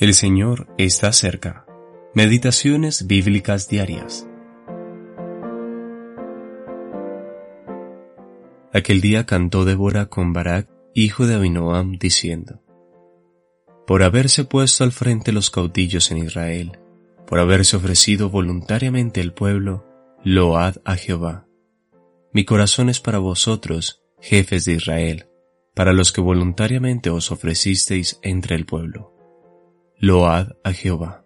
El Señor está cerca. Meditaciones bíblicas diarias. Aquel día cantó Débora con Barak, hijo de Abinoam, diciendo, Por haberse puesto al frente los caudillos en Israel, por haberse ofrecido voluntariamente el pueblo, load a Jehová. Mi corazón es para vosotros, jefes de Israel, para los que voluntariamente os ofrecisteis entre el pueblo. Load a Jehová.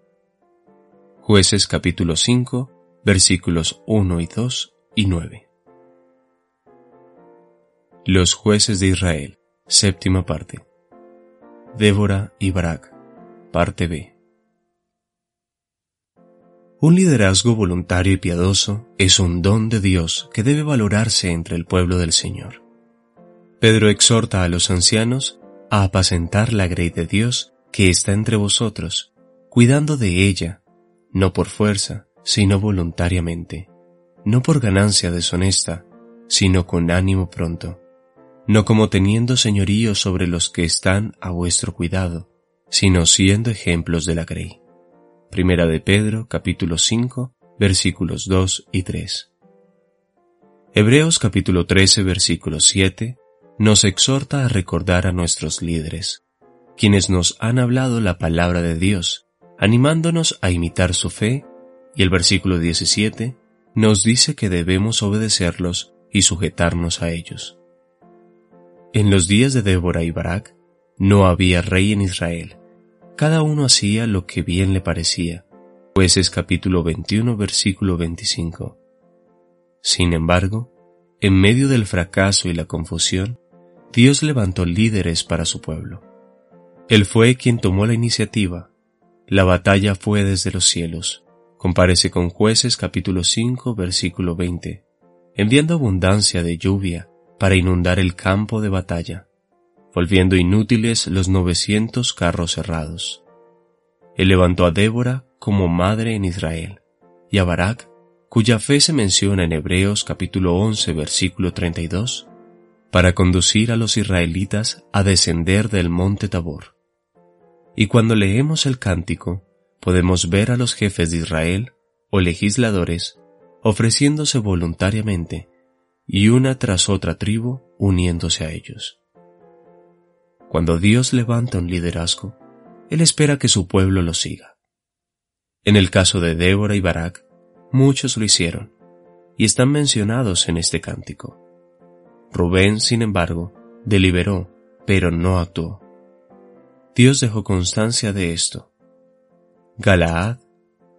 Jueces capítulo 5, versículos 1 y 2 y 9. Los jueces de Israel, séptima parte. Débora y Barak, parte B. Un liderazgo voluntario y piadoso es un don de Dios que debe valorarse entre el pueblo del Señor. Pedro exhorta a los ancianos a apacentar la grey de Dios que está entre vosotros, cuidando de ella, no por fuerza, sino voluntariamente, no por ganancia deshonesta, sino con ánimo pronto, no como teniendo señorío sobre los que están a vuestro cuidado, sino siendo ejemplos de la grey. Primera de Pedro, capítulo 5, versículos 2 y 3. Hebreos capítulo 13, versículo 7 nos exhorta a recordar a nuestros líderes, quienes nos han hablado la palabra de Dios, animándonos a imitar su fe, y el versículo 17 nos dice que debemos obedecerlos y sujetarnos a ellos. En los días de Débora y Barak no había rey en Israel, cada uno hacía lo que bien le parecía. Jueces capítulo 21 versículo 25. Sin embargo, en medio del fracaso y la confusión, Dios levantó líderes para su pueblo. Él fue quien tomó la iniciativa. La batalla fue desde los cielos. Comparece con jueces capítulo 5 versículo 20, enviando abundancia de lluvia para inundar el campo de batalla, volviendo inútiles los 900 carros cerrados. Él levantó a Débora como madre en Israel, y a Barak, cuya fe se menciona en Hebreos capítulo 11 versículo 32, para conducir a los israelitas a descender del monte Tabor. Y cuando leemos el cántico, podemos ver a los jefes de Israel o legisladores ofreciéndose voluntariamente y una tras otra tribu uniéndose a ellos. Cuando Dios levanta un liderazgo, Él espera que su pueblo lo siga. En el caso de Débora y Barak, muchos lo hicieron, y están mencionados en este cántico. Rubén, sin embargo, deliberó, pero no actuó. Dios dejó constancia de esto. Galaad,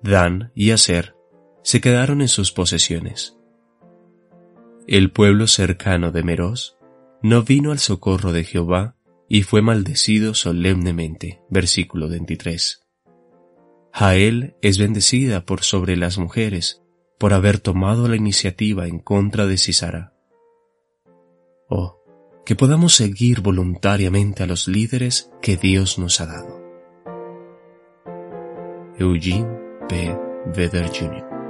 Dan y Aser se quedaron en sus posesiones. El pueblo cercano de Meros no vino al socorro de Jehová y fue maldecido solemnemente. Versículo 23. Jael es bendecida por sobre las mujeres por haber tomado la iniciativa en contra de Cisara. Que podamos seguir voluntariamente a los líderes que Dios nos ha dado. Eugene P. Vedder Jr.